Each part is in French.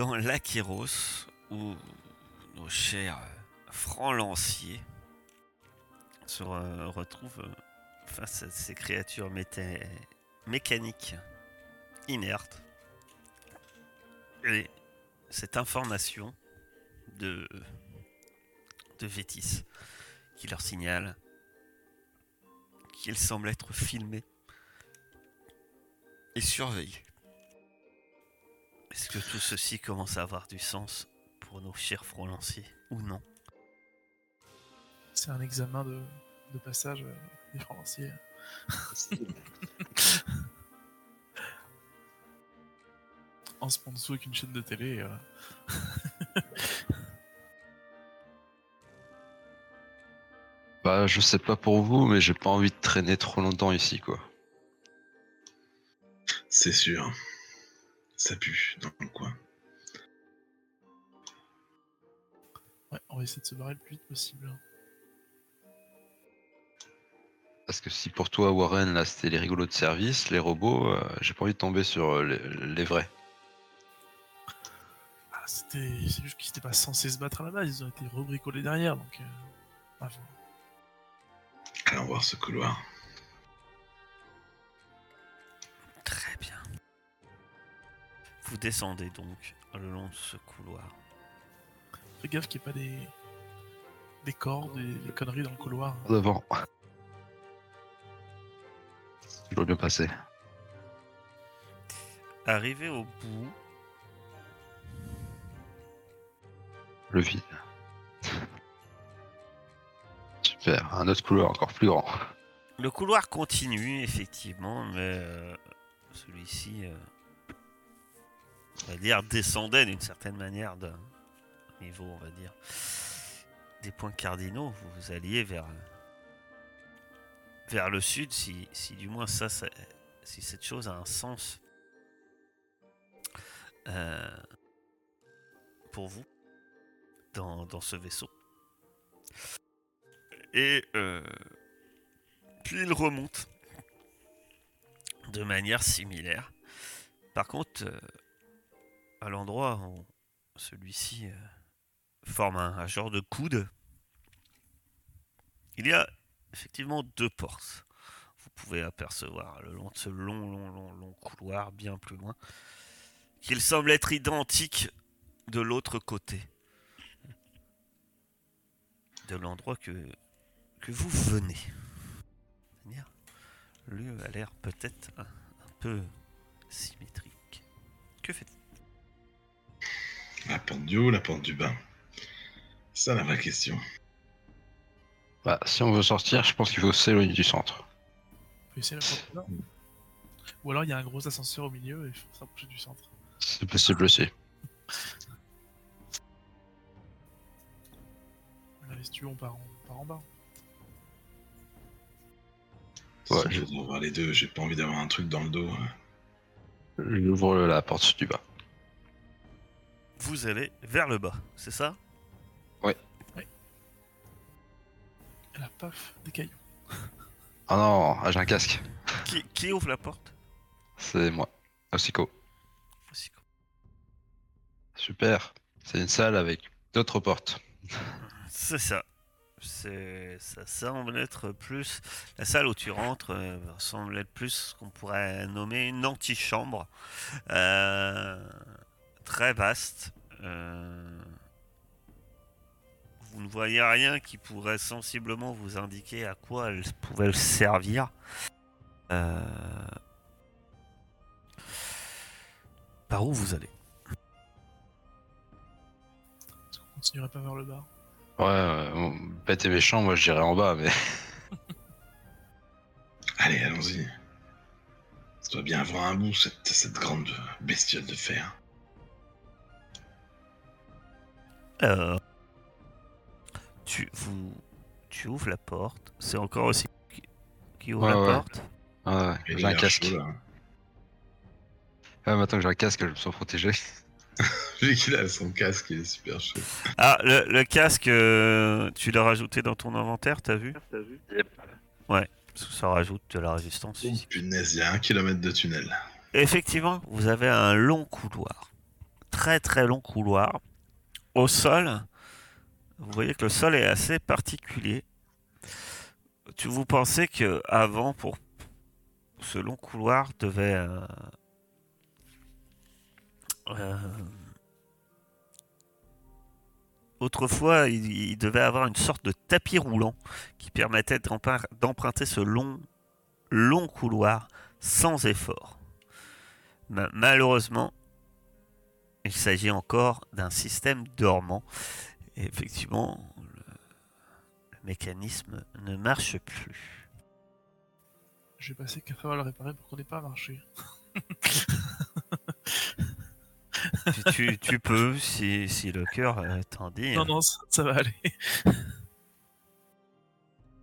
dans l'Aquiros où nos chers francs lanciers se re- retrouvent face à ces créatures mécaniques inertes. Et cette information de, de Vétis qui leur signale qu'il semble être filmé et surveillé. Est-ce que tout ceci commence à avoir du sens pour nos chers francs lanciers ou non C'est un examen de, de passage euh, des francs lanciers. En sponsor avec une chaîne de télé. euh, Bah, je sais pas pour vous, mais j'ai pas envie de traîner trop longtemps ici, quoi. C'est sûr. Ça pue dans le coin. Ouais, on va essayer de se barrer le plus vite possible. Parce que si pour toi, Warren, là, c'était les rigolos de service, les robots, euh, j'ai pas envie de tomber sur euh, les, les vrais. Ah, c'était, c'est juste qu'ils n'étaient pas censés se battre à la base, ils ont été rebricolés derrière, donc. Euh. Allons voir ce couloir. Très bien. Vous descendez donc le long de ce couloir. Fais gaffe qu'il n'y ait pas des. des cordes, des, des conneries dans le couloir. Devant. Je dois bien passer. Arrivé au bout, Le vide. Super, un autre couloir encore plus grand. le couloir continue effectivement, mais euh, celui-ci, euh, on va dire, descendait d'une certaine manière d'un niveau, on va dire, des points cardinaux. Vous, vous alliez vers vers le sud, si, si du moins ça, ça- si cette chose a un sens euh, pour vous dans, dans ce vaisseau. Et euh, puis il remonte de manière similaire. Par contre, euh, à l'endroit où celui-ci euh, forme un, genre de coude, il y a effectivement deux portes. Vous pouvez apercevoir le long de ce long, long, long, long couloir, bien plus loin, qu'il semble être identique de l'autre côté. De l'endroit que, que vous venez. Lieu a l'air peut-être un, un peu symétrique. Que faites-vous La porte du haut, la porte du bas. Ça la vraie question. Bah, si on veut sortir, je pense qu'il faut s'éloigner du centre. Essayer la porte. Ou alors il y a un gros ascenseur au milieu et il faut s'approcher du centre. C'est possible aussi. Là, si tu veux, on part en, on part en bas. Ouais, je je- vais voir les deux. J'ai pas envie d'avoir un truc dans le dos. hein. J'ouvre la porte du bas. Vous allez vers le bas, c'est ça? Et là, paf, des cailloux. Ah non, ah, j'ai un casque. qui, qui ouvre la porte? C'est moi. Osico. Voici. Super. C'est une salle avec d'autres portes. C'est ça. C'est, ça semble être plus. La salle où tu rentres euh, semble être plus ce qu'on pourrait nommer une antichambre. Euh, très vaste. Euh, vous ne voyez rien qui pourrait sensiblement vous indiquer à quoi elle pouvait servir. Euh, Par où vous allez? Qu'on continuerait pas vers le bas? Ouais, ouais, bon, bête et méchant, moi je dirais en bas, mais Allez, allons-y. Ça doit bien avoir un bout, cette, cette grande bestiole de fer. Euh, tu, vous, tu ouvres la porte. C'est encore aussi qui, qui ouvre Ouais, la ouais. porte. ouais, ouais, j'ai un casque. chaud, là. Ouais, maintenant que j'ai un casque, je me sens protégé. Vu qu'il a son casque, il est super chaud. Ah, le, le casque, euh, tu l'as rajouté dans ton inventaire, t'as vu? Parce que ça rajoute de la résistance Oh, punaise, il y a un kilomètre de tunnel. effectivement, vous avez un long couloir. Très très long couloir. Au sol, vous voyez que le sol est assez particulier. Tu vous pensez que avant, pour ce long couloir devait euh, euh, autrefois, il, devait avoir une sorte de tapis roulant qui permettait d'emprunter ce long, long couloir sans effort. Ma- malheureusement, il s'agit encore d'un système dormant. Et effectivement, le, le mécanisme ne marche plus. Je vais passer 4 heures à le réparer pour qu'on n'ait pas à marcher. tu, tu- tu peux, si, si le cœur t'en dit. Non, non, ça, ça va aller.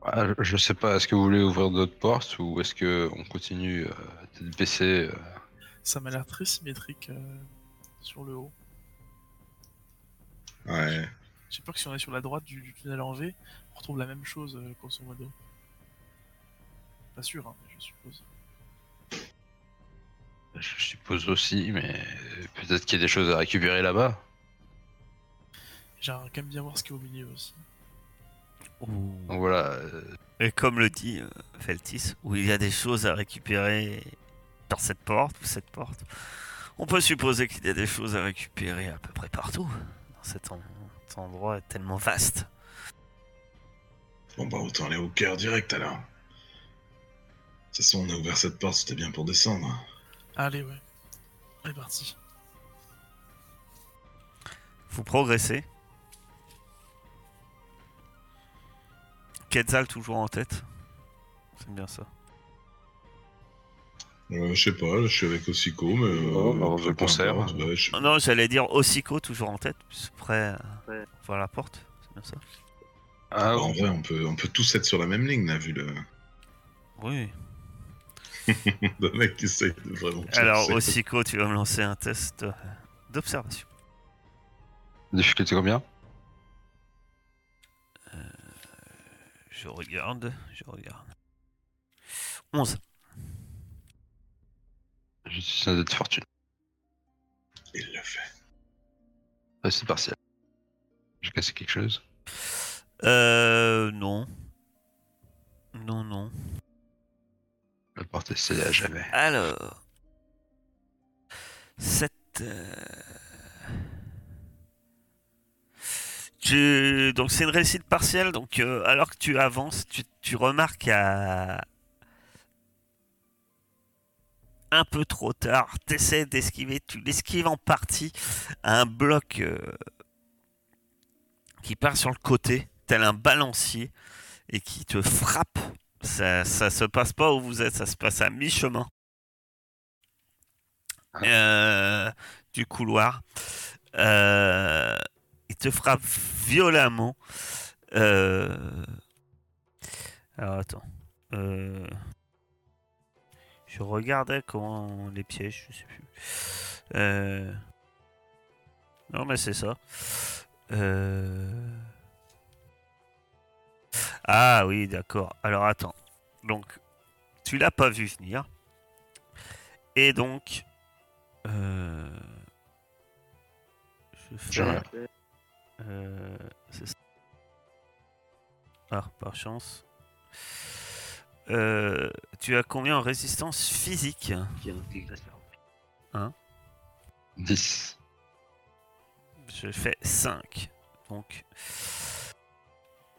Ah, je- sais pas, est-ce que vous voulez ouvrir d'autres portes ou est-ce que on continue euh, d'être baissé euh, Ça m'a l'air très symétrique euh, sur le haut. Ouais. J'ai peur que si on est sur la droite du, du tunnel en V, on retrouve la même chose, euh, grosso modo. Pas sûr, hein, mais je suppose. Je suppose aussi, mais peut-être qu'il y a des choses à récupérer là-bas. J'aimerais quand même bien voir ce qu'il y a au milieu aussi. Ouh. Donc voilà, euh, Et comme le dit euh, Feltis, où il y a des choses à récupérer par cette porte ou cette porte, on peut supposer qu'il y a des choses à récupérer à peu près partout dans cet, en- cet endroit tellement vaste. Bon bah autant aller au cœur direct alors. De toute façon, on a ouvert cette porte, c'était bien pour descendre. Allez, ouais. On est parti. Vous progressez. Quetzal toujours en tête. C'est bien ça. Euh, je sais pas, je suis avec Osico, mais. euh, Oh, bah, importe, ouais, je- Oh non, j'allais dire Osico toujours en tête, près euh, voir la porte. C'est bien ça. ah, En vrai, on peut, on peut tous être sur la même ligne, là, vu le, Oui. le mec qui essaye de vraiment. Alors. Osico, tu vas me lancer un test euh, d'observation. difficulté combien? Je regarde, je regarde. 11. Je suis un de fortune. Il le fait. Réussite partielle. J'ai cassé quelque chose. Euh, non. Non, non. La porte est scellée à jamais. Alors. Cette. euh, Tu... Donc c'est une réussite partielle. Donc euh, alors que tu avances, tu, tu remarques à un peu trop tard. T'essaies d'esquiver, tu l'esquives en partie à un bloc euh, qui part sur le côté, tel un balancier, et qui te frappe. Ça, ça se passe pas où vous êtes, ça se passe à mi-chemin euh, du couloir. Euh, il te frappe violemment. Alors attends. Je regardais comment on les piège, je sais plus. Euh, Non mais c'est ça. Euh, Ah oui, d'accord. Alors attends. Donc, tu l'as pas vu venir. Et donc, euh, je fais. euh, ça. Ah, par chance. Euh, tu as combien en résistance physique 10. Je fais 5. Donc,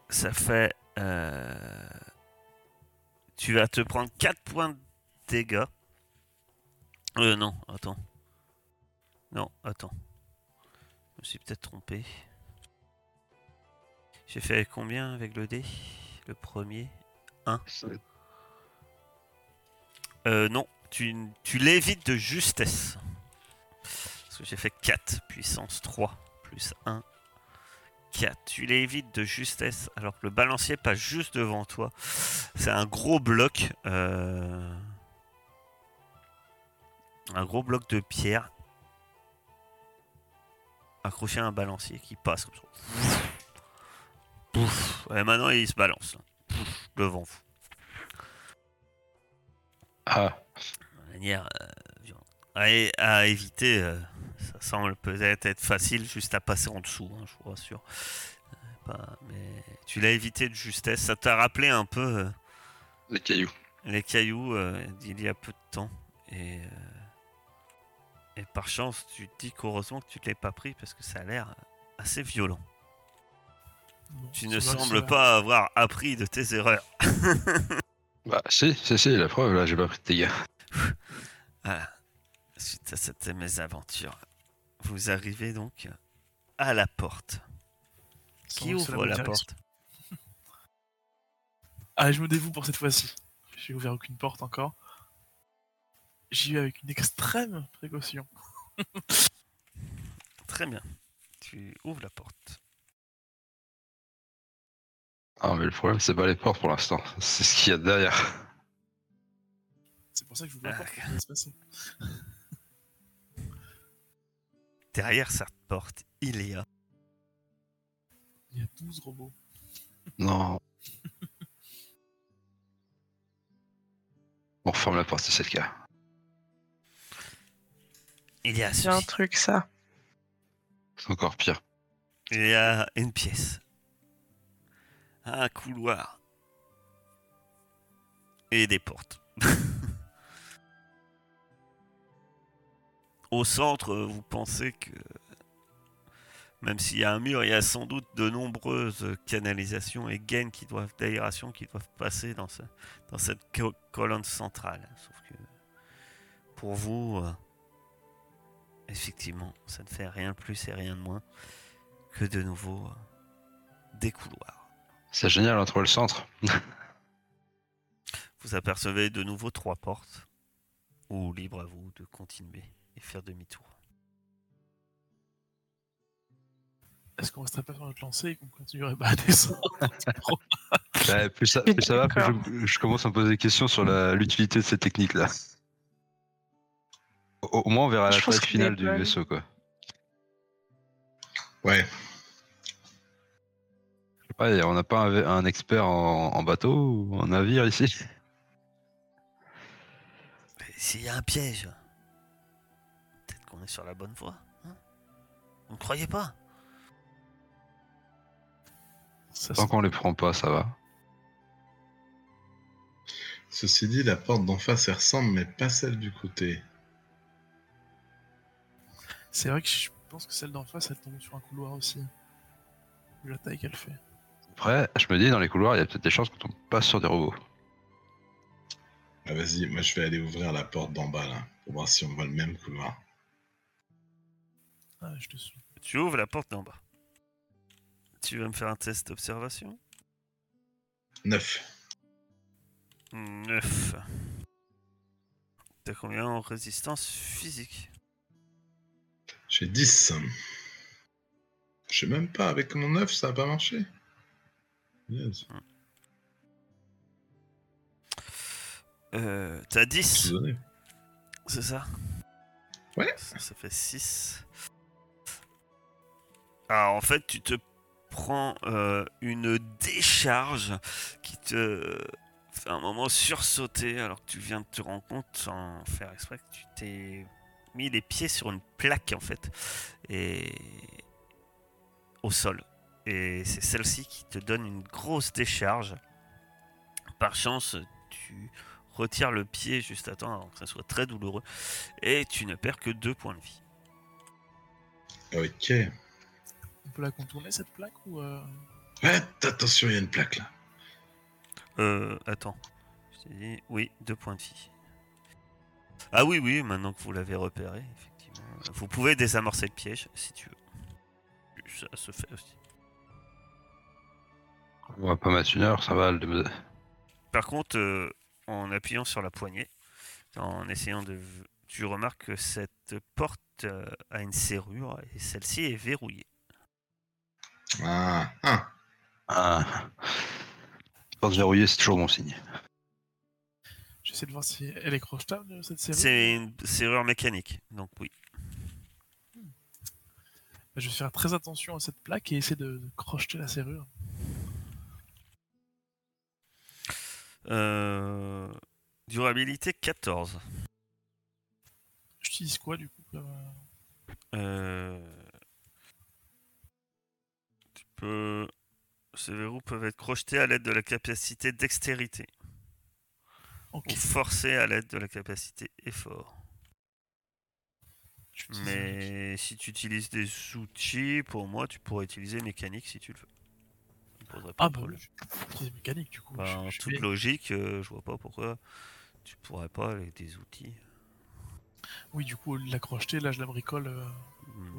ça fait. euh, tu vas te prendre 4 points de dégâts. Euh, non, attends. Non, attends. Je me suis peut-être trompé. J'ai fait combien avec le dé? Le premier? Euh, non, tu, tu l'évites de justesse. Parce que j'ai fait 4, puissance 3, plus 1, 4. Tu l'évites de justesse alors que le balancier passe juste devant toi. C'est un gros bloc. euh, Un gros bloc de pierre accroché à un balancier qui passe comme ça. Pouf. Et maintenant il se balance là. Pouf, devant vous. Ah, de manière euh, à, éviter. euh, ça semble peut-être être facile juste à passer en dessous, hein, je vous rassure. Euh, pas- mais tu l'as évité de justesse. Ça t'a rappelé un peu euh, Les cailloux. les cailloux euh, d'il y a peu de temps. Et, euh, et par chance, tu te dis qu'heureusement que tu ne l'as pas pris parce que ça a l'air assez violent. Bon, Tu ne sembles pas avoir appris de tes erreurs. Bah, si, si, si, la preuve, là, j'ai pas pris de dégâts. Voilà. Suite à cette mésaventure, vous arrivez donc à la porte. Sans Qui ouvre la direction. porte? Ah, je me dévoue pour cette fois-ci. J'ai ouvert aucune porte encore. J'y vais avec une extrême précaution. Très bien. Tu ouvres la porte. Ah, mais le problème, c'est pas les portes pour l'instant. C'est ce qu'il y a derrière. C'est pour ça que je vous Ah. se passer? Derrière cette porte, il y a Il y a 12 robots. Non. On ferme la porte c'est le cas. il y a C'est un truc, ça. C'est encore pire. Il y a une pièce. Un couloir. Et des portes. Au centre, vous pensez que même s'il y a un mur, il y a sans doute de nombreuses canalisations et gaines qui doivent d'aération qui doivent passer dans, ce- dans cette co- colonne centrale. Sauf que pour vous, euh, effectivement, ça ne fait rien de plus et rien de moins que de nouveau euh, des couloirs. C'est génial entre le centre. Vous apercevez de nouveau trois portes, ou libre à vous de continuer et faire demi-tour. Est-ce qu'on resterait pas sur notre lancée et qu'on continuerait pas à descendre Ouais, plus, ça, plus ça va, plus je, je commence à me poser des questions sur la- l'utilité de cette technique-là. Au, au moins, on verra la Je phase finale du vaisseau, quoi. Ouais. Pas, on n'a pas un, un expert en, en bateau ou en navire ici Et S'il y a un piège, peut-être qu'on est sur la bonne voie. hein? Vous ne croyez pas? Ça Tant qu'on les prend pas, ça va. Ceci dit, la porte d'en face, elle ressemble, mais pas celle du côté. C'est vrai que je pense que celle d'en face, elle tombe sur un couloir aussi. Vu la taille qu'elle fait. Après, je me dis, dans les couloirs, il y a peut-être des chances qu'on tombe pas sur des robots. Ah, vas-y, moi je vais aller ouvrir la porte d'en bas là, pour voir si on voit le même couloir. Ah, je te suis. Tu ouvres la porte d'en bas. Tu veux me faire un test d'observation? 9. 9. T'as combien en résistance physique? J'ai 10. Je sais même pas, avec mon 9, ça a pas marché. Yes. euh, T'as 10 Tout donné. C'est ça? Ouais. Ça, ça fait 6. Alors en fait, tu te prends euh, une décharge qui te fait un moment sursauter alors que tu viens de te rendre compte sans faire exprès que tu t'es mis les pieds sur une plaque en fait et au sol. Et c'est celle-ci qui te donne une grosse décharge. Par chance, tu retires le pied juste à temps avant que ça soit très douloureux et tu ne perds que deux points de vie. Ok. On peut la contourner cette plaque ou euh, Ouais, attention, il y a une plaque là. Euh, attends. Je t'ai dit, oui, deux points de vie. Ah oui, oui, maintenant que vous l'avez repéré, effectivement. Vous pouvez désamorcer le piège si tu veux. Ça se fait aussi. On va pas mettre une heure, ça va. le- Par contre, euh, en appuyant sur la poignée, en essayant de... Tu remarques que cette porte euh, a une serrure et celle-ci est verrouillée. Ah, ah. Ah. Porte verrouillée, c'est toujours bon signe. J'essaie de voir si elle est crochetable cette série. C'est une serrure mécanique, donc oui. Bah, je vais faire très attention à cette plaque et essayer de, de crocheter la serrure. Euh, Durabilité 14. Je j'utilise quoi du coup euh, Euh, Tu peux. Ces verrous peuvent être crochetés à l'aide de la capacité dextérité ou forcés à l'aide de la capacité effort. Mais si tu utilises des outils, pour moi, tu pourrais utiliser mécanique si tu le veux. Poserait pas Ah de bah problème. j'utilise mécanique du coup. Bah, je- en je toute logique, euh, je vois pas pourquoi tu pourrais pas avec des outils. Oui, du coup, la crocheter, là, je la bricole. euh,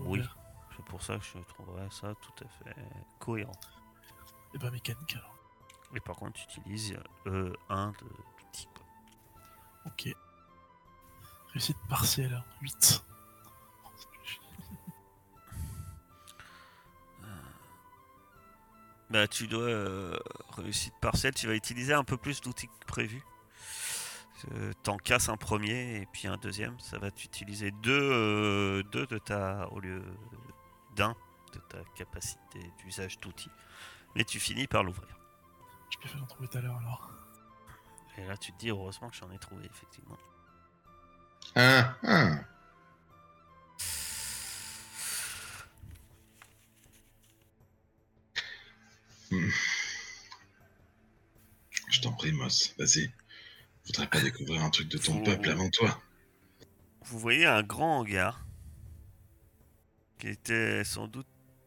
Oui, c'est pour ça que je trouverais ça tout à fait cohérent. Et bah, mécanique alors. Et par contre, tu utilises euh, un de quoi. Ok. Réussite partielle, 8. Bah, tu dois euh, réussite partielle, tu vas utiliser un peu plus d'outils que prévu. Euh, T'en casses un premier et puis un deuxième, ça va t'utiliser deux, euh, deux de ta au lieu d'un de ta capacité d'usage d'outils. Mais tu finis par l'ouvrir. Je peux en trouver tout à l'heure alors. Et là, tu te dis heureusement que j'en ai trouvé effectivement. Ah, ah. Vas-y. Voudrais pas découvrir un truc de ton peuple avant toi. Vous voyez un grand hangar qui était sans doute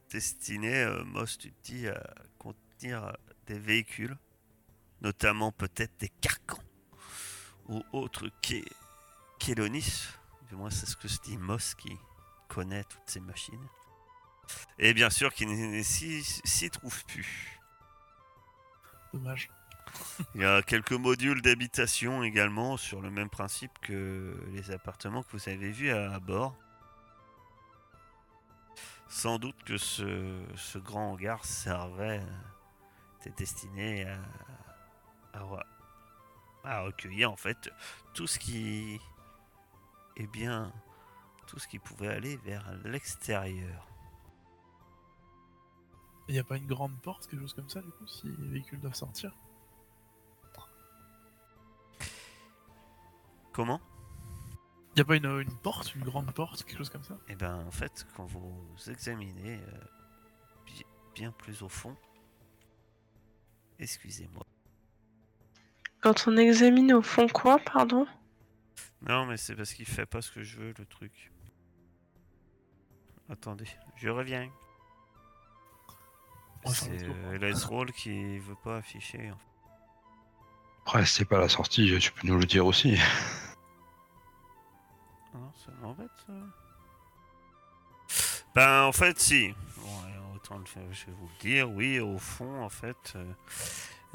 destiné, euh, Moss, tu te dis, à contenir euh, des véhicules, notamment peut-être des carcans ou autres Kélonis. Du moins, c'est ce que se dit Moss qui connaît toutes ces machines. Et bien sûr, qui ne s'y s'y trouve plus. Dommage. Il y a quelques modules d'habitation également sur le même principe que les appartements que vous avez vus à, bord. Sans doute que ce, grand hangar servait, euh, était destiné à recueillir en fait tout ce qui, eh bien, tout ce qui pouvait aller vers l'extérieur. Il n'y a pas une grande porte, quelque chose comme ça, du coup, si les véhicules doivent sortir? Comment? Il n'y a pas une, une porte, une grande porte, quelque chose comme ça? Eh ben, en fait, quand vous examinez euh, bi- bien plus au fond, excusez-moi. Quand on examine au fond quoi, pardon? Non, mais c'est parce qu'il fait pas ce que je veux, le truc. Attendez, je reviens. C'est euh, Let's Roll qui veut pas afficher. en fait. Après, c'est pas la sortie, tu peux nous le dire aussi. M'embête ça. Ben en fait si. Autant le faire, je vais vous le dire. Oui, au fond en fait, euh,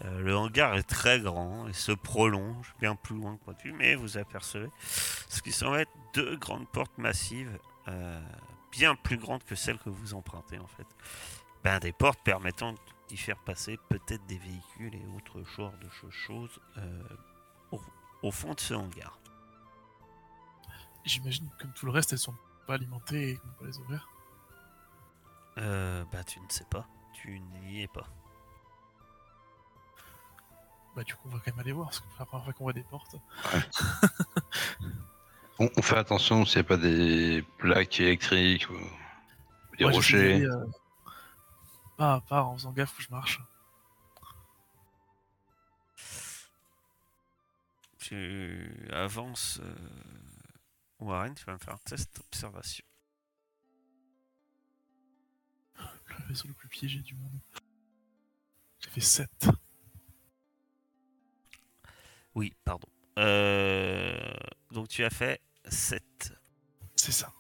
euh, le hangar est très grand et se prolonge bien plus loin que prévu, mais vous apercevez ce qui semble être deux grandes portes massives, euh, bien plus grandes que celles que vous empruntez en fait. Ben des portes permettant d'y faire passer peut-être des véhicules et autres genres de cho- choses au fond de ce hangar. J'imagine que comme tout le reste, elles sont pas alimentées et qu'on peut les ouvrir. Euh, bah tu ne sais pas, tu n'y es pas. Bah, du coup, on va quand même aller voir, parce que c'est la première fois qu'on voit des portes. On, on fait attention s'il n'y a pas des plaques électriques ou des Moi, rochers. euh, Pas à pas, en faisant gaffe où je marche. Tu avances. euh, Warren, tu vas me faire un test d'observation. Le vaisseau le plus piégé du monde. J'ai fait 7. Oui, pardon. Euh, donc tu as fait 7. C'est ça.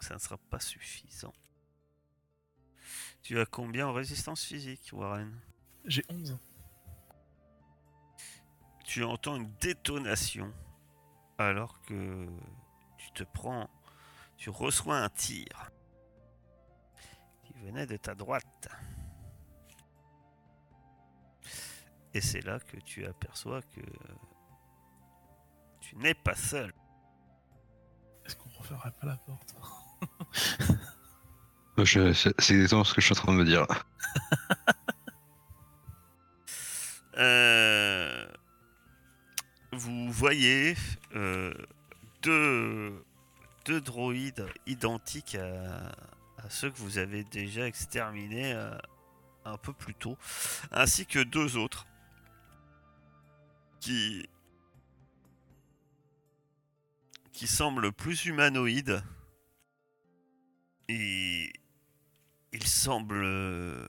Ça ne sera pas suffisant. Tu as combien en résistance physique, Warren? J'ai 11. Tu entends une détonation alors que tu te prends, tu reçois un tir qui venait de ta droite. Et c'est là que tu aperçois que tu n'es pas seul. Est-ce qu'on referait pas la porte? Je- C'est exactement ce que je suis en train de me dire. Euh, voyez euh, deux, deux droïdes identiques à, ceux que vous avez déjà exterminés euh, un peu plus tôt, ainsi que deux autres qui qui semblent plus humanoïdes. Et il semble euh,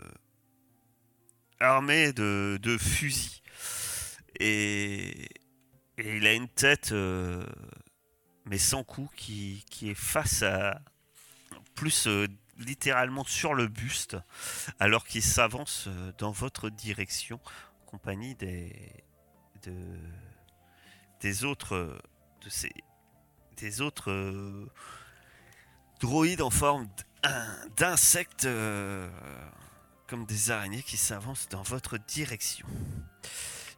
armé de, de fusils. Et, et il a une tête, euh, mais sans cou, qui, est face à. plus euh, littéralement sur le buste, alors qu'il s'avance euh, dans votre direction, en compagnie des. de, des autres. des autres. droïdes en forme d'in- d'insectes. comme des araignées qui s'avancent dans votre direction.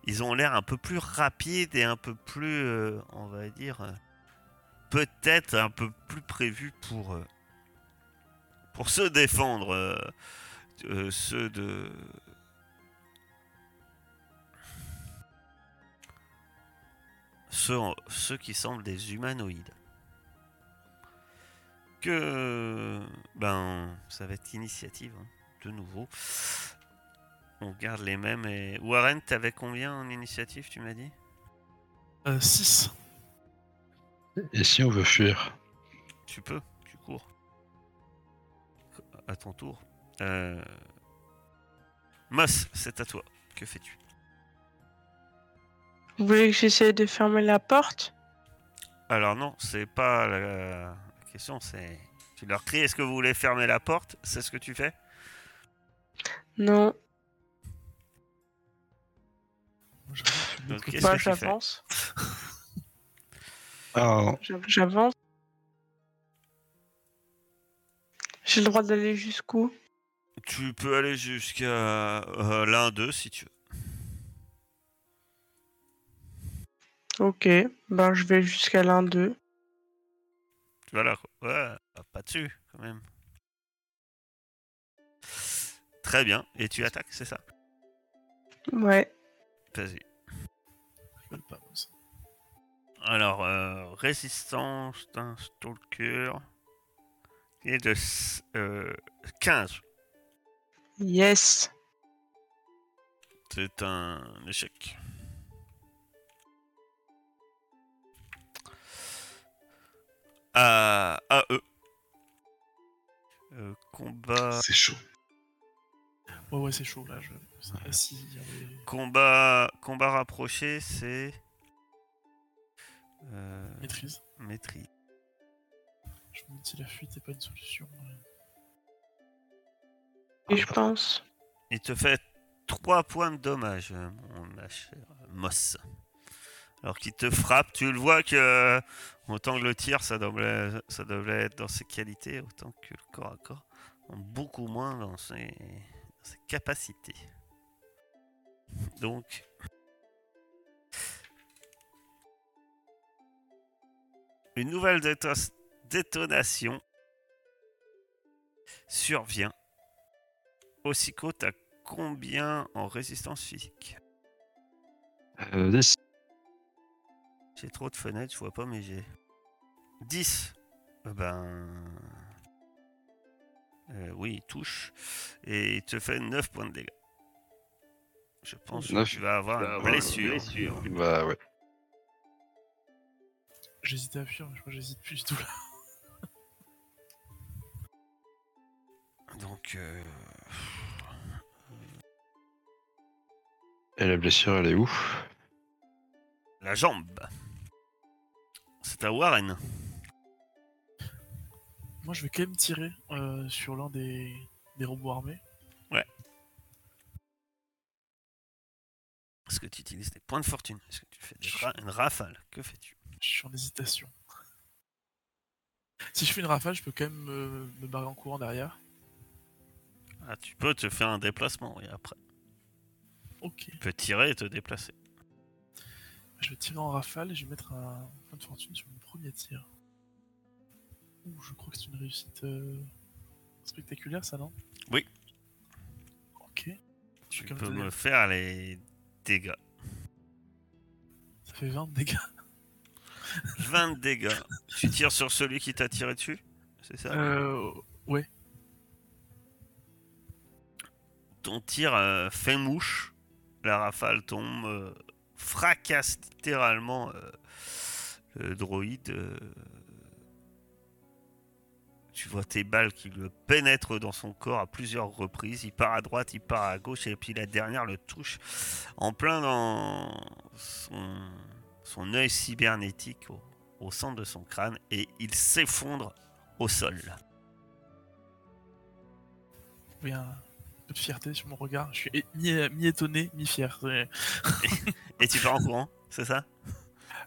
Ils ont l'air un peu plus rapides et un peu plus, euh, on va dire, euh, peut-être un peu plus prévus pour, euh, pour se défendre. ceux de... Ceux, ceux qui semblent des humanoïdes. Que... Ben, ça va être initiative. hein de nouveau. On garde les mêmes. Et... Warren, t'avais combien en initiative, tu m'as dit? 6. Et si on veut fuir? Tu peux, tu cours. À ton tour. Euh... Moss, c'est à toi. Que fais-tu? Vous voulez que j'essaie de fermer la porte? Alors non, c'est pas la... la question, c'est... Tu leur cries, est-ce que vous voulez fermer la porte? C'est ce que tu fais? Non. J'avance. J'avance. J'ai le droit d'aller jusqu'où? Tu peux aller jusqu'à euh, l'un d'eux si tu veux. Ok. Ben, je vais jusqu'à l'un d'eux. Voilà quoi. Ouais, pas dessus quand même. Très bien. Et tu attaques, c'est ça? Ouais. Vas-y. Je rigole pas, moi, ça. Alors, euh, résistance d'un stalker qui est de s- euh, 15. Yes. C'est un échec. À, à eux. Euh, combat, C'est chaud. Ouais, ouais, c'est chaud là. Je... Si, il y avait- combat, combat rapproché, c'est euh, Maîtrise. maîtrise. Je me demande si la fuite est pas une solution. ouais. Et je pense. Il te fait 3 points de dommage, euh, mon ma chère Moss. Alors qu'il te frappe, tu le vois que euh, autant que le tir, ça devrait, ça devrait être dans ses qualités, autant que le corps à corps, beaucoup moins dans ses, capacités. Donc, une nouvelle déto- détonation survient. Aussitôt, t'as combien en résistance physique? Euh, 10. J'ai trop de fenêtres, je vois pas mes j'ai 10. Euh, Ben. Euh, oui, il touche. Et il te fait 9 points de dégâts. Je pense que tu vas avoir une blessure. Bah ouais. J'hésitais à fuir, mais je crois que j'hésite plus du tout là. Donc, euh, Et la blessure, elle est où? La jambe. C'est à Warren. Moi, je vais quand même tirer euh, sur l'un des... des robots armés. Est-ce que tu utilises tes points de fortune? Est-ce que tu fais des ra- une rafale? Que fais-tu? Je suis en hésitation. Si je fais une rafale, je peux quand même me, me barrer en courant derrière. ah, Tu peux te faire un déplacement et après. Ok. Tu peux tirer et te déplacer. Je vais tirer en rafale et je vais mettre un point de fortune sur mon premier tir. Ouh, je crois que c'est une réussite euh, spectaculaire, ça, non? Oui. Ok. Tu peux me faire les dégâts. Ça fait 20 de dégâts. 20 de dégâts. Tu tires sur celui qui t'a tiré dessus C'est ça? Euh, ouais. Ton tir euh, fait mouche. La rafale tombe, euh, fracasse littéralement le droïde. Tu vois tes balles qui le pénètrent dans son corps à plusieurs reprises. Il part à droite, il part à gauche, et puis la dernière le touche en plein dans son, son œil cybernétique au, au centre de son crâne, et il s'effondre au sol. Un peu de fierté sur mon regard. Je suis é- mi- mi-étonné, mi-fier. Et tu pars en courant, c'est ça?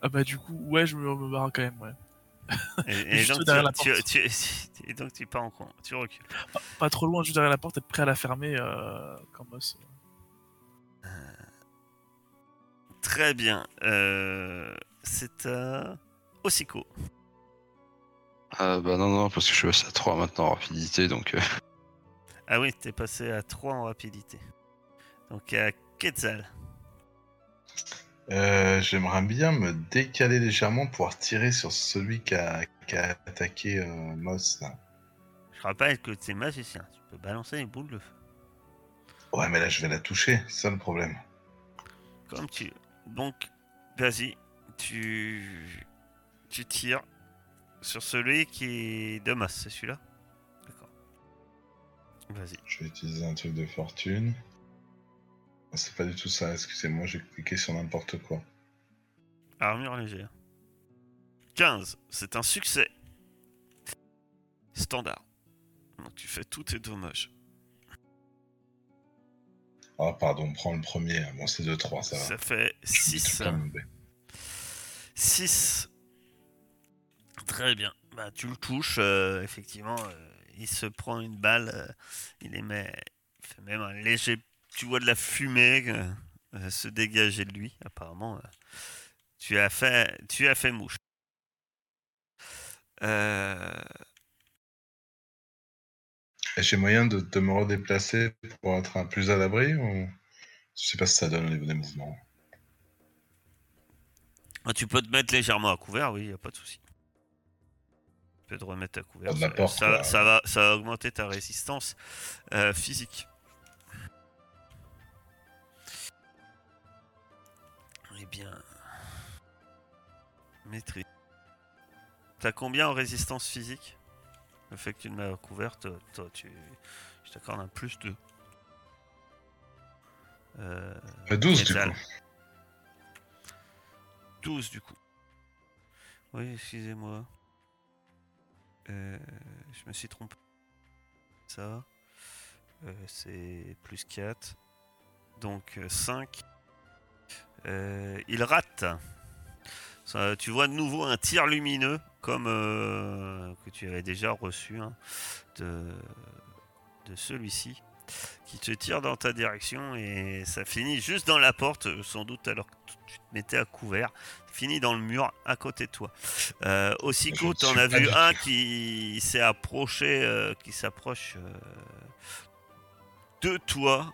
Ah bah du coup, ouais, je me barre quand même, ouais. Et, et Juste donc, derrière tu, la porte. tu- et donc tu pars en courant, tu recules. Pas trop loin, juste derrière la porte, être prêt à la fermer euh, quand boss. Très bien. Euh, c'est à Ossico. Ah bah non, non, parce que je suis passé à 3 maintenant en rapidité, donc... euh, Ah oui, t'es passé à 3 en rapidité. Donc à Quetzal. Euh, J'aimerais bien me décaler légèrement pour tirer sur celui qui a, qui a attaqué euh, Moss. Là. Je rappelle que t'es magicien. Tu peux balancer les boules de feu. Ouais, mais là, je vais la toucher, c'est ça le problème. Comme tu veux. Donc, vas-y. Tu... tu tires sur celui qui est de masse. C'est celui-là? D'accord. Vas-y. Je vais utiliser un truc de fortune. C'est pas du tout ça, excusez-moi, j'ai cliqué sur n'importe quoi. Armure légère. 15. C'est un succès. Standard. Donc tu fais tous tes dommages. Ah, pardon, prends le premier. Bon, c'est 2-3, ça va. Ça fait Je suis 6. tout tombé. 6. Très bien. Bah, tu le touches, euh, effectivement. euh, il se prend une balle. euh, il émet. Il fait même un léger. Tu vois de la fumée euh, euh, se dégager de lui, apparemment. euh. tu, as fait, tu as fait mouche. J'ai moyen de, de me redéplacer pour être un plus à l'abri ou... Je sais pas si ça donne au niveau des mouvements? ah, tu peux te mettre légèrement à couvert, oui, il a pas de souci. Tu peux te remettre à couvert. Ça- porte, ça, quoi. ça va, ça va augmenter ta résistance euh, physique. Bien. Maîtrise. T'as combien en résistance physique? Le fait que tu mets à couvert, toi, toi, tu... je t'accorde un plus 2. Euh, Euh, 12 du coup. 12 du coup. Oui, excusez-moi. Euh, je me suis trompé. Ça. Euh, c'est plus 4. Donc 5. Il rate. Ça, tu vois de nouveau un tir lumineux comme euh, que tu avais déjà reçu hein, de, de celui-ci qui te tire dans ta direction et ça finit juste dans la porte, euh, sans doute alors que tu te mettais à couvert, finit dans le mur à côté de toi. Euh, Je aussitôt, ne tu en suis as vu un qui s'est approché, euh, qui s'approche euh, de toi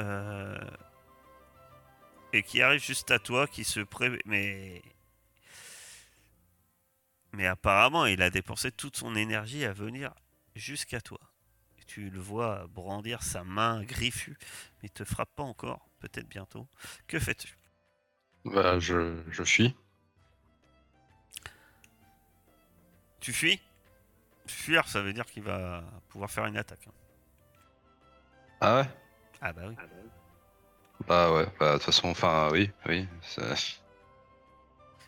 euh, et qui arrive juste à toi, qui se pré... mais mais apparemment, il a dépensé toute son énergie à venir jusqu'à toi. Et tu le vois brandir sa main griffue, mais il te frappe pas encore, peut-être bientôt. Que fais-tu? Bah, je, je fuis. Tu fuis? Fuir, ça veut dire qu'il va pouvoir faire une attaque. Ah ouais? Ah bah oui. Bah ouais, bah de toute façon, enfin, oui, oui.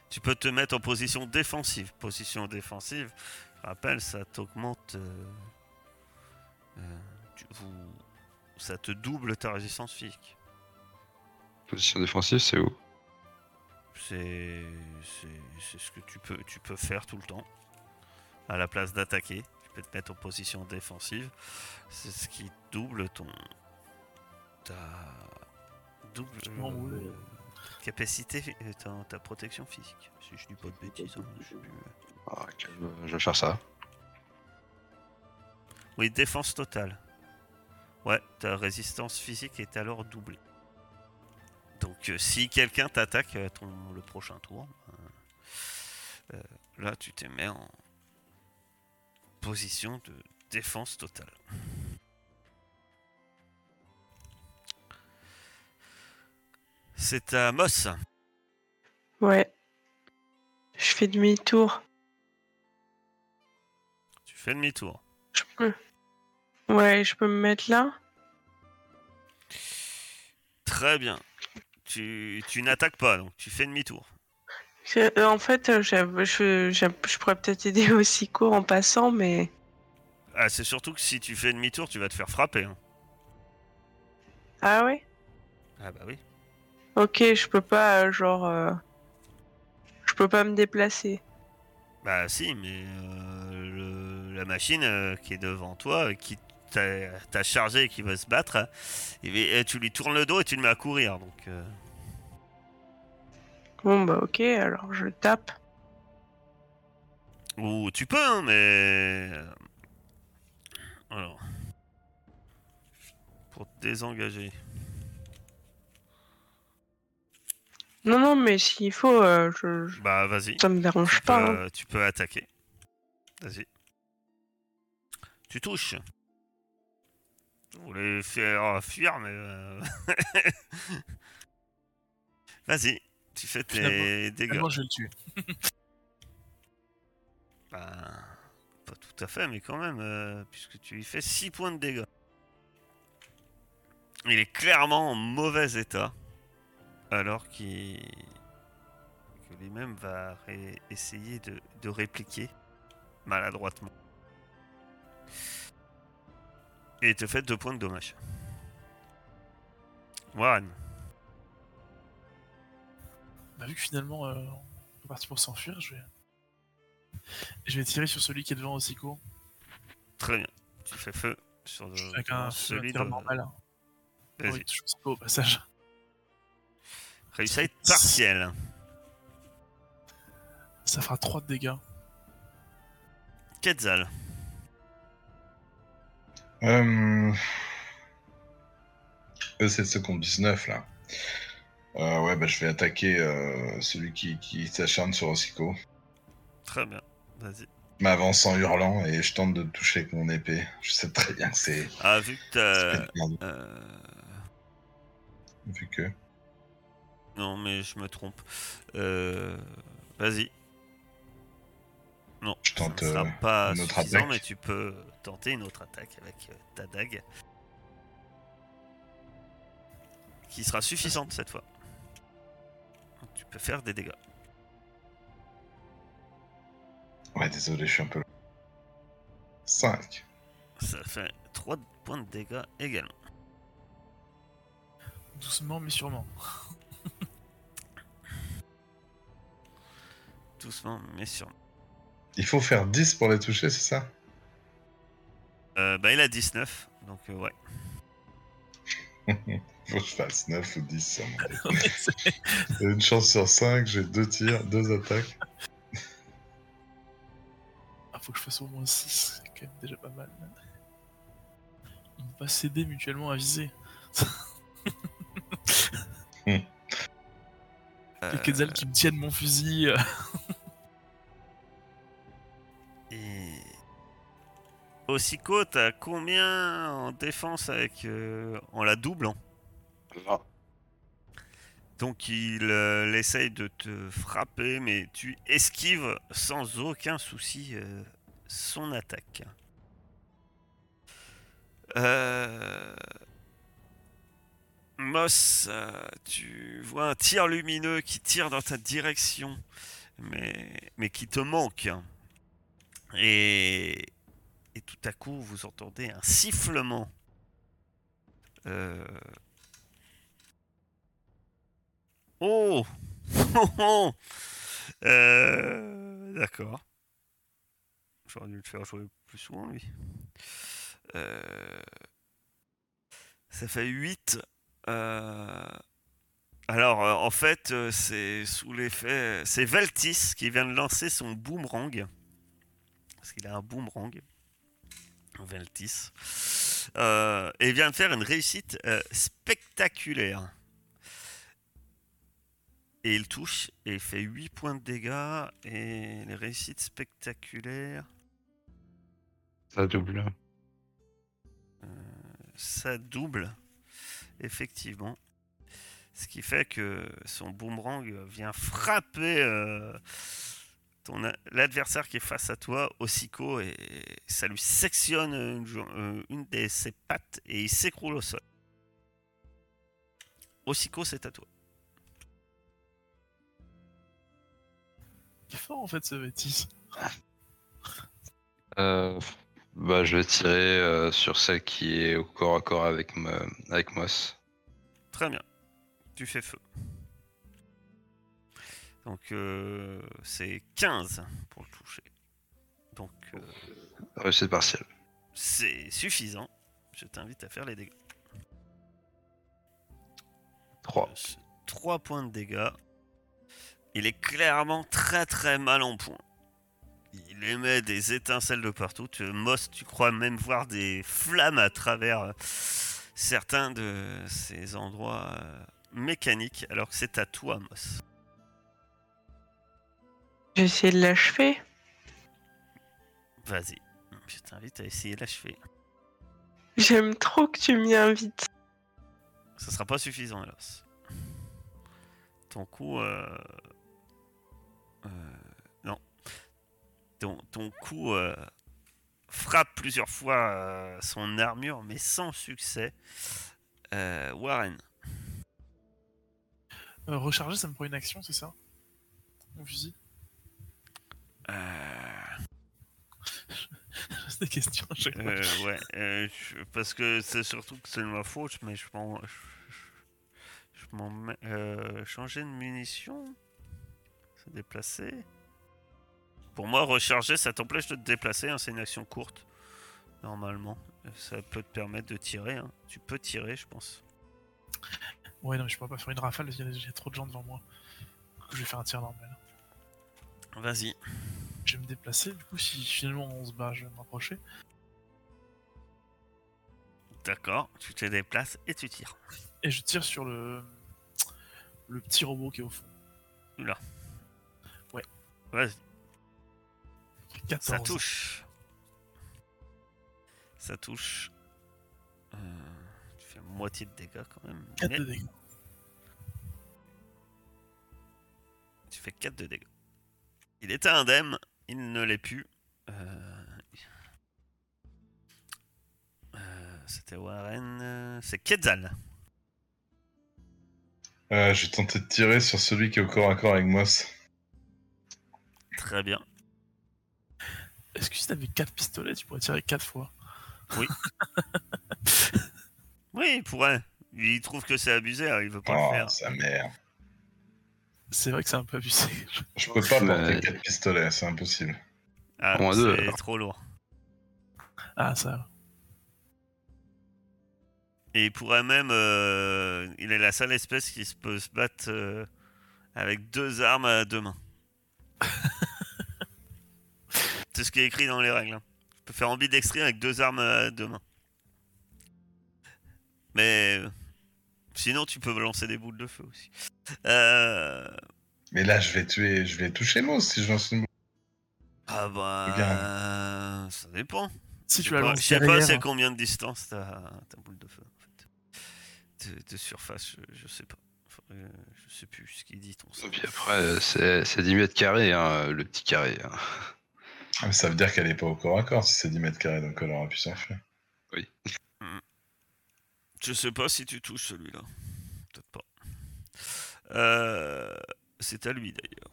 Tu peux te mettre en position défensive. Position défensive, je rappelle, ça t'augmente. euh, euh, tu- vous- ça te double ta résistance physique. Position défensive, c'est où? C'est c'est- c'est ce que tu peux, tu peux faire tout le temps. À la place d'attaquer, tu peux te mettre en position défensive. C'est ce qui double ton. ta. Double. euh, capacité, euh, ta, ta protection physique. Si je dis pas de bêtises, hein, je sais plus. Ah, Je vais faire ça. Oui, défense totale. Ouais, ta résistance physique est alors doublée. Donc, euh, si quelqu'un t'attaque euh, le prochain tour, euh, Euh, là, tu te mets en position de défense totale. C'est à Moss. Ouais. Je fais demi-tour. Tu fais demi-tour. Je peux. Ouais, je peux me mettre là. Très bien. Tu, tu n'attaques pas, donc tu fais demi-tour. Je- euh, En fait, euh, j'av- je, j'av- je pourrais peut-être aider aussi court en passant, mais. Ah, c'est surtout que si tu fais demi-tour, tu vas te faire frapper. hein. Ah ouais? Ah bah oui. Ok, je peux pas, euh, genre. euh, Je peux pas me déplacer. Bah si, mais euh, le- la machine euh, qui est devant toi, euh, qui t'a t'a chargé et qui va se battre, euh, et, et tu lui tournes le dos et tu le mets à courir. Donc, euh, Bon, bah ok, alors je tape. ou tu peux, hein, mais euh, alors pour te désengager. Non, non, mais s'il faut, euh, je, je- Bah vas-y. ça me Tu dérange peux, pas. hein. euh, tu peux attaquer. Vas-y. Tu touches. Vous voulez faire fuir, mais. euh, Vas-y, tu fais tes Finalement- dégâts. Finalement, je vais le tuer. Bah, pas tout à fait, mais quand même, euh, puisque tu lui fais 6 points de dégâts. Il est clairement en mauvais état, alors qu'il que lui-même va essayer de, de répliquer maladroitement. Et te fait 2 points de dommage. Warren, Bah, vu que finalement, euh, on est parti pour s'enfuir, je vais... je vais tirer sur celui qui est devant aussi court. très bien. Tu fais feu sur le, Avec un, celui de... normal. hein. Vas-y. Au passage. Réussite partielle. Ça fera 3 de dégâts. Quetzal. Euh... Eux, c'est ceux qui ont 19 là. Euh, ouais, bah je vais attaquer euh, celui qui, qui s'acharne sur Osico. Très bien. Vas-y. Je m'avance en hurlant et je tente de le toucher avec mon épée. Je sais très bien que c'est. Ah, vu que t'as. euh, Vu que. Non, mais je me trompe. Euh, Vas-y. Non, Je tente, ça ne sera euh, pas une autre suffisant, attaque. mais tu peux tenter une autre attaque avec euh, ta dague. Qui sera suffisante cette fois. Donc, tu peux faire des dégâts. Ouais, désolé, je suis un peu. 5. Ça fait 3 points de dégâts également. Doucement, mais sûrement. Doucement, mais sûrement. Il faut faire 10 pour les toucher, c'est ça? Euh, bah, il a 19, donc euh, ouais. Faut que je fasse 9 ou 10 sur mon Une chance sur 5, j'ai 2 tirs, 2 attaques. Ah, faut que je fasse au moins 6, c'est quand même déjà pas mal. On va s'aider mutuellement à viser. Euh, Les Quetzal qui me tiennent mon fusil. euh, Et. Osico, t'as combien en défense avec. euh, en la doublant Donc il, euh, il essaye de te frapper, mais tu esquives sans aucun souci euh, son attaque. Euh... Moss, euh, tu vois un tir lumineux qui tire dans ta direction, mais, mais qui te manque. Et, et tout à coup, vous entendez un sifflement. Euh, Oh Euh, D'accord. J'aurais dû le faire jouer plus souvent, lui. Ça fait 8. Euh, Alors, euh, en fait, euh, c'est sous l'effet... C'est Veltis qui vient de lancer son boomerang. Parce qu'il a un boomerang. Veltis. Euh, et il vient de faire une réussite spectaculaire. Et il touche et il fait 8 points de dégâts. Et les réussites spectaculaires, Ça double. ça double. Effectivement. Ce qui fait que son boomerang vient frapper euh, l'adversaire qui est face à toi, Osiko, et ça lui sectionne une, euh, une de ses pattes et il s'écroule au sol. Osiko, c'est à toi. Il est fort en fait ce Vétis. Euh, bah, je vais tirer euh, sur celle qui est au corps à corps avec, ma- avec Moss. Très bien. Tu fais feu. Donc euh, c'est 15 pour le toucher. Donc euh, Réussite partielle. c'est suffisant. Je t'invite à faire les dégâts. 3. 3 points de dégâts. Il est clairement très très mal en point. Il émet des étincelles de partout. Tu, Moss, tu crois même voir des flammes à travers euh, certains de ces endroits euh, mécaniques, alors que c'est à toi, Moss. J'ai essayé de l'achever. Vas-y. Je t'invite à essayer d'achever. J'aime trop que tu m'y invites. Ce sera pas suffisant, hélas. Ton coup. euh, euh. Ton, ton coup euh, frappe plusieurs fois euh, son armure, mais sans succès. Euh, Warren. Recharger, ça me prend une action, c'est ça? Mon fusil? Euh, C'est des questions fois. euh, ouais, euh, je- parce que c'est surtout que c'est de ma faute, mais je m'en. Je, je- je m'en euh, changer de munitions Se déplacer? Pour moi, recharger, ça t'empêche de te déplacer, hein, c'est une action courte. Normalement. Ça peut te permettre de tirer. hein. Tu peux tirer, je pense. Ouais, non, mais je pourrais pas faire une rafale, il y a, il y a trop de gens devant moi. Du coup, je vais faire un tir normal. Vas-y. Je vais me déplacer, du coup, si finalement on se bat, je vais me rapprocher. D'accord. Tu te déplaces et tu tires. Et je tire sur le. le petit robot qui est au fond. Vas-y. 14. Ça touche. Ça touche. Euh, tu fais moitié de dégâts quand même. 4 mais de dégâts. Tu fais 4 de dégâts. Il était indemne, il ne l'est plus. Euh, euh, C'était Warren. C'est Quetzal. Euh, je vais tenter de tirer sur celui qui est au corps à corps avec Moss. Très bien. Est-ce que si t'avais 4 pistolets, tu pourrais tirer 4 fois? Oui, il pourrait. Il trouve que c'est abusé, alors il veut pas le Oh, faire. sa mère. C'est vrai que c'est un peu abusé. Je peux pas porter 4 pistolets, c'est impossible. Ah, deux, c'est trop lourd. Ah, ça. Et il pourrait même. euh, il est la seule espèce qui se peut se battre euh, avec deux armes à deux mains. C'est ce qui est écrit dans les règles. hein. Tu peux faire ambidextrie avec deux armes à deux mains. Mais. euh, Sinon, tu peux lancer des boules de feu aussi. Euh, Mais là, je vais tuer, je vais toucher Moss si je lance une boule. Ah bah. Ça dépend. Si Je tu la sais pas- lances je sais pas c'est combien de distance ta, boule de feu en fait. De, de surface, je, je sais pas. Je sais plus ce qu'il dit ton Et puis après, euh, c'est c'est 10 mètres carrés, hein, le petit carré. hein. Ah, mais ça veut dire qu'elle est pas au corps à corps si c'est 10 mètres carrés, donc elle aura pu s'enfuir. Je sais pas si tu touches celui-là. Peut-être pas. Euh, c'est à lui d'ailleurs.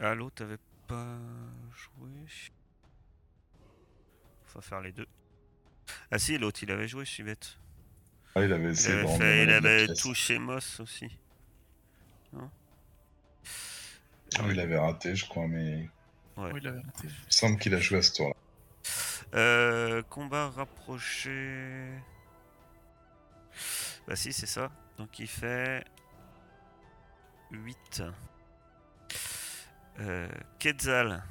Ah l'autre t'avais pas joué? Faut faire les deux. Ah si l'autre il avait joué, je suis bête. Ah, il avait Il avait, fait- il touché Moss aussi. Ah, il avait raté, je crois, mais Ouais. Oui, il avait raté. il me semble qu'il a joué à ce tour-là. Euh, combat rapproché. Bah si, c'est ça. Donc il fait 8. Euh, Quetzal,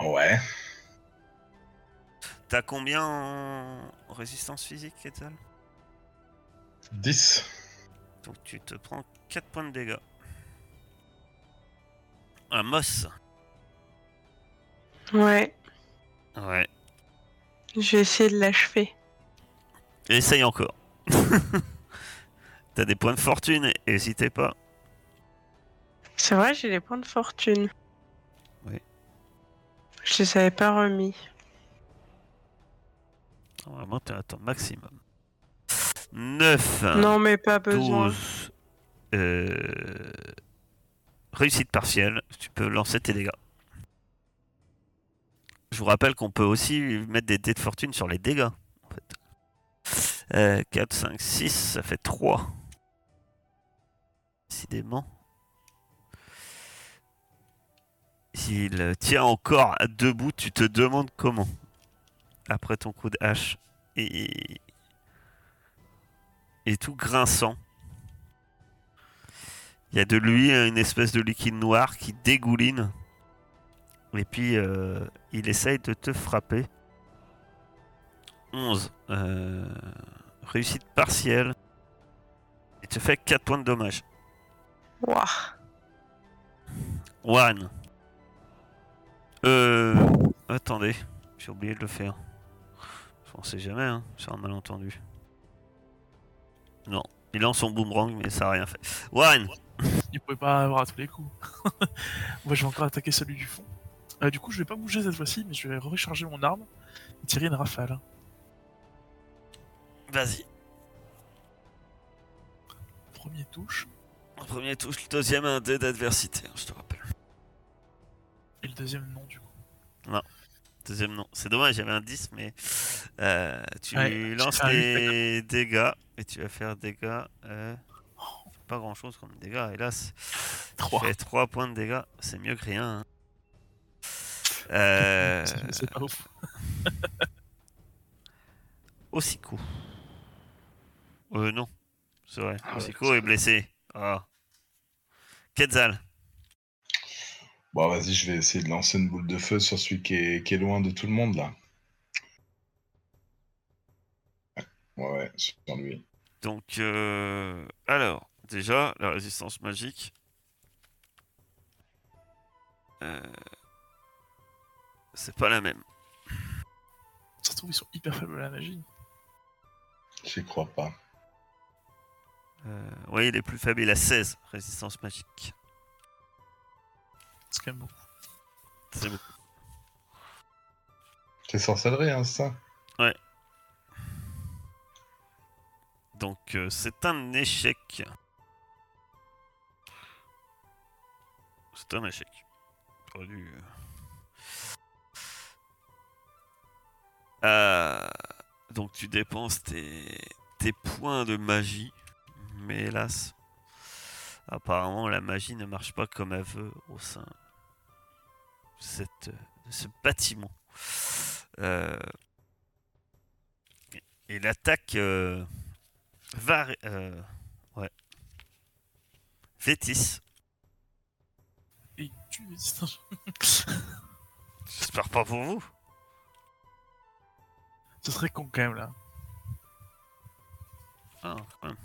Ouais. t'as combien en résistance physique, Quetzal? 10. Donc tu te prends 4 points de dégâts. Un moss. Ouais, Ouais. je vais essayer de l'achever. Essaye encore. T'as des points de fortune, n'hésitez pas. C'est vrai, j'ai les points de fortune. Oui. Je les avais pas remis. Normalement, t'es à ton maximum. 9. Non, mais pas besoin. 12. Euh, Réussite partielle. Tu peux lancer tes dégâts. Je vous rappelle qu'on peut aussi mettre des dés de fortune sur les dégâts. En fait. Euh, 4, 5, 6, ça fait 3. Décidément. S'il tient encore debout, tu te demandes comment. Après ton coup de hache. Et tout grinçant. Il y a de lui une espèce de liquide noir qui dégouline. Et puis euh, il essaye de te frapper. 11. euh, réussite partielle. Il te fait 4 points de dommage. Ouah. One. Euh. Attendez. J'ai oublié de le faire. On sait jamais, hein. C'est un malentendu. Non. Il lance son boomerang, mais ça a rien fait. One. Il pouvait pas avoir à tous les coups. Moi, je vais encore attaquer celui du fond. Euh, du coup, je vais pas bouger cette fois-ci, mais je vais recharger mon arme et tirer une rafale. Vas-y. Premier touche. Premier touche, le deuxième un dé d'adversité, hein, je te rappelle. Et le deuxième, non, du coup. Deuxième non. C'est dommage, j'avais un 10, mais euh, tu Ouais, lances les dégâts et tu vas faire dégâts. Euh, pas grand chose comme dégâts, hélas. Tu Trois. fais 3 points de dégâts, c'est mieux que rien. hein. Euh, C'est- pas ouf. Osiko. Euh, non. C'est vrai. Ah ouais, Osiko est blessé. Ah. Quetzal. Bon, vas-y, je vais essayer de lancer une boule de feu sur celui qui est, qui est loin de tout le monde, là. Ouais, ouais, sur lui. Donc, euh, alors, déjà, la résistance magique. Euh, c'est pas la même. Ça se trouve, ils sont hyper faibles à la magie. J'y crois pas. Euh, oui, il est plus faible, il a 16 résistance magique. C'est quand même beaucoup. C'est beaucoup. C'est sorcellerie, hein, c'est ça? Donc, euh, c'est un échec. C'est un échec. J'aurais dû, euh. Euh, donc, tu dépenses tes, tes points de magie. Mais hélas, apparemment, la magie ne marche pas comme elle veut au sein cette, de ce bâtiment. Euh, et l'attaque euh, va. euh, ouais. Vétis. J'espère pas pour vous. Ce serait con quand même là. Ah, quand même.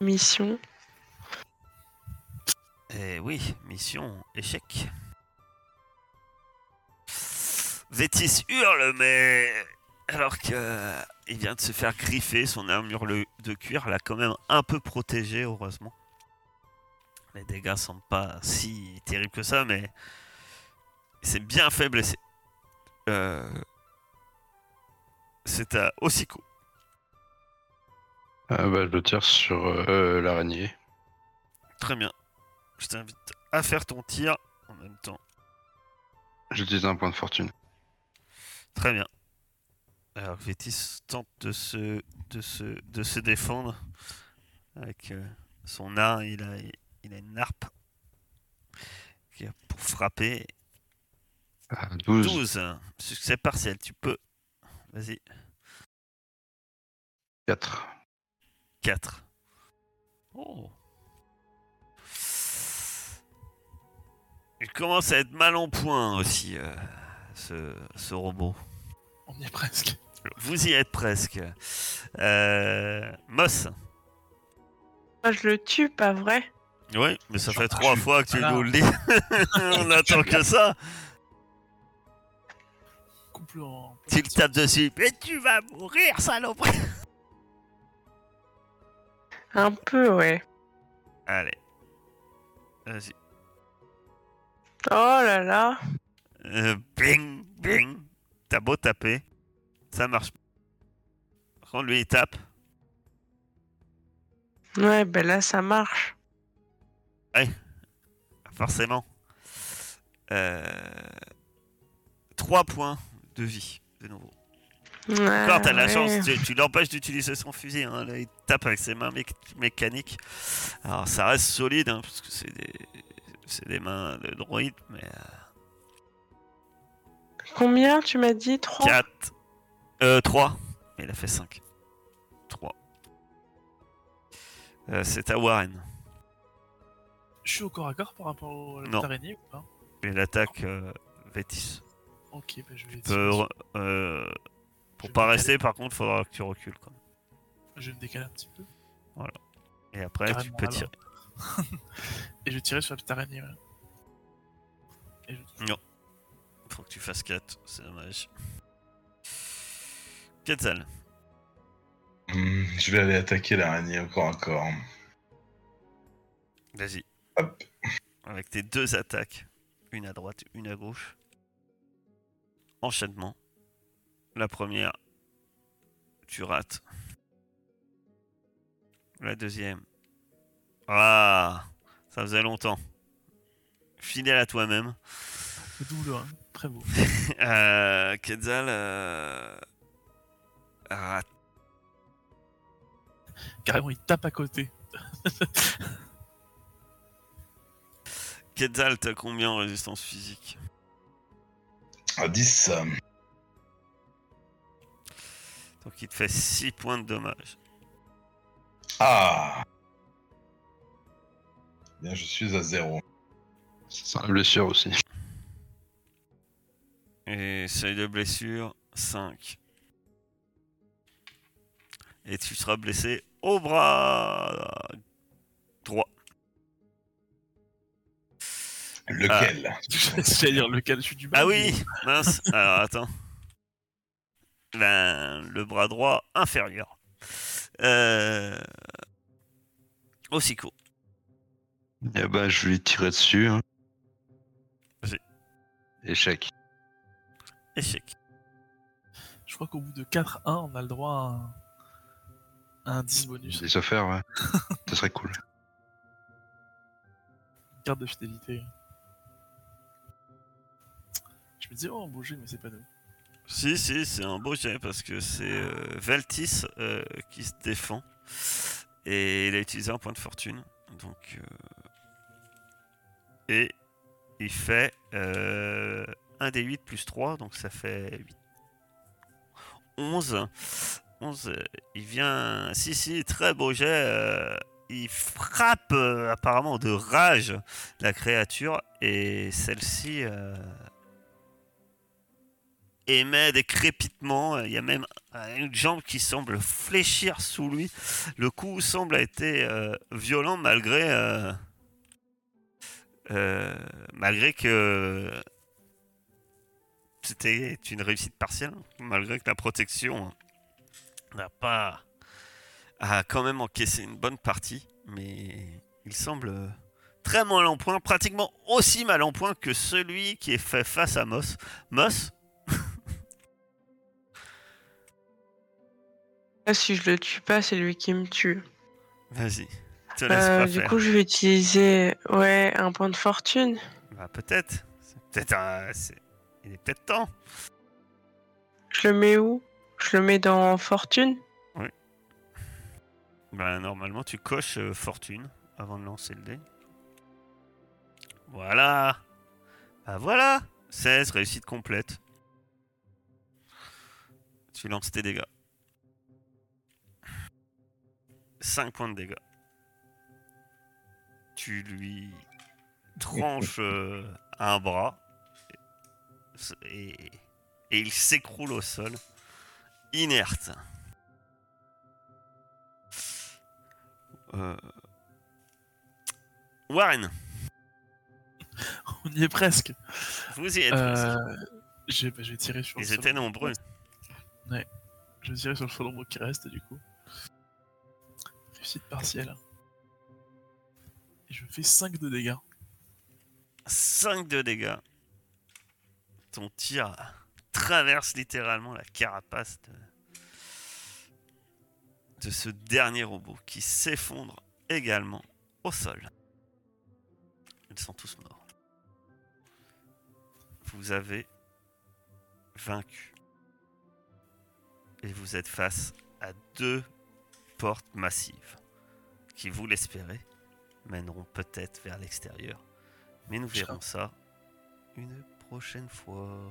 Mission. Eh oui, mission échec. Vétis hurle, mais alors que il vient de se faire griffer, son armure de cuir l'a quand même un peu protégé, heureusement. Les dégâts sont pas si terribles que ça, mais il s'est bien fait blesser. Euh, C'est à Osiko. Ah bah, je le tire sur euh, l'araignée. Très bien. Je t'invite à faire ton tir en même temps. J'utilise un point de fortune. Très bien. Alors Vétis tente de se, de se, de se défendre avec euh, son art. Il a, il a une harpe qui a pour frapper. Ah, 12. 12. Succès partiel. Tu peux. Vas-y. 4. 4. Oh. Il commence à être mal en point aussi, euh, ce, ce robot. On y est presque. Vous y êtes presque. Euh, Moss. Moi, je le tue, pas vrai Oui, mais ça fait trois fois que tu Voilà. nous le dis. On attend que ça. Tu le tapes dessus. Mais tu vas mourir, saloperie. Un peu, ouais. Allez. Vas-y. Oh là là. Euh, bing, bing. T'as beau taper. Ça marche pas. Par contre, lui, il tape. Ouais, ben là, ça marche. Forcément. Euh... 3 points de vie, de nouveau. Encore, t'as la Ouais, chance, tu, tu l'empêches d'utiliser son fusil. Hein. Là, il tape avec ses mains méc- mécaniques. Alors, ça reste solide, hein, parce que c'est des, c'est des mains de droïde, mais Combien tu m'as dit? 3 4. Euh, 3. Il a fait 5. 3. Euh, c'est à Warren. Je suis au corps à corps par rapport au- à Non. l'araignée ou pas? Et l'attaque euh, Vétis. Ok, bah je vais. Peut re- euh, pour Je pas vais rester, par contre, faudra que tu recules. Quand même. Je vais me décaler un petit peu. Et après, tu Carrément, peux alors. tirer. Et je vais tirer sur la petite araignée. Ouais. Et je... Faut que tu fasses 4, c'est dommage. Quetzal. Hmm, je vais aller attaquer l'araignée encore encore. Vas-y. Hop. Avec tes deux attaques, une à droite, une à gauche. Enchaînement. La première, tu rates. La deuxième. Ah, ça faisait longtemps. Fidèle à toi-même. C'est hein. Très beau. Euh, Quetzal euh, rate. Carrément, il tape à côté. Quetzal, t'as combien en résistance physique? À 10. euh, Donc il te fait 6 points de dommage. Ah Bien, je suis à 0. C'est la blessure aussi. Et seuil de blessure, 5. Et tu seras blessé au bras droit. Lequel? J'allais dire lequel je suis du mal. Ah oui Mince Alors attends. Ben, le bras droit inférieur. Euh... Hocico. Eh ben, je vais tirer dessus. hein. Vas-y. Échec. Échec. Je crois qu'au bout de 4-1, on a le droit à un, à un 10 bonus. Les offert, ouais. Ce serait cool. Une carte de fidélité. Je me dis, oh, un beau jeu, mais c'est pas nous. Si, si, c'est un beau jet parce que c'est euh, Veltis euh, qui se défend. Et il a utilisé un point de fortune. Donc. euh, Et il fait euh, 1 des 8 plus 3, donc ça fait 8. 11. 11, euh, il vient. Si, si, très beau jet. euh, il frappe euh, apparemment de rage la créature et celle-ci. euh, émet des crépitements. Il y a même une jambe qui semble fléchir sous lui. Le coup semble a été violent malgré malgré que c'était une réussite partielle, malgré que la protection n'a pas a quand même encaissé une bonne partie, mais il semble très mal en point, pratiquement aussi mal en point que celui qui est fait face à Moss. Moss, Ah, Si je le tue pas, c'est lui qui me tue. Vas-y, te laisse Euh, pas du faire. coup, je vais utiliser ouais, un point de fortune. Bah, peut-être. C'est peut-être un- c'est- Il est peut-être temps. Je le mets où? Je le mets dans fortune? Bah, normalement, tu coches euh, fortune avant de lancer le dé. Voilà. Bah voilà. 16, réussite complète. Tu lances tes dégâts. 5 points de dégâts. Tu lui tranches euh, un bras et, et il s'écroule au sol, inerte. Euh, Warren, On y est presque. vous y êtes. Euh, j'ai- bah, je vais tirer sur Ils étaient nombreux. Je vais tirer sur le seul endroit qui reste du coup. Réussite partielle. Et je fais 5 de dégâts. 5 de dégâts. Ton tir traverse littéralement la carapace de, de ce dernier robot qui s'effondre également au sol. Ils sont tous morts. Vous avez vaincu. Et vous êtes face à deux portes massives qui, vous l'espérez, mèneront peut-être vers l'extérieur. Mais nous verrons ça une prochaine fois.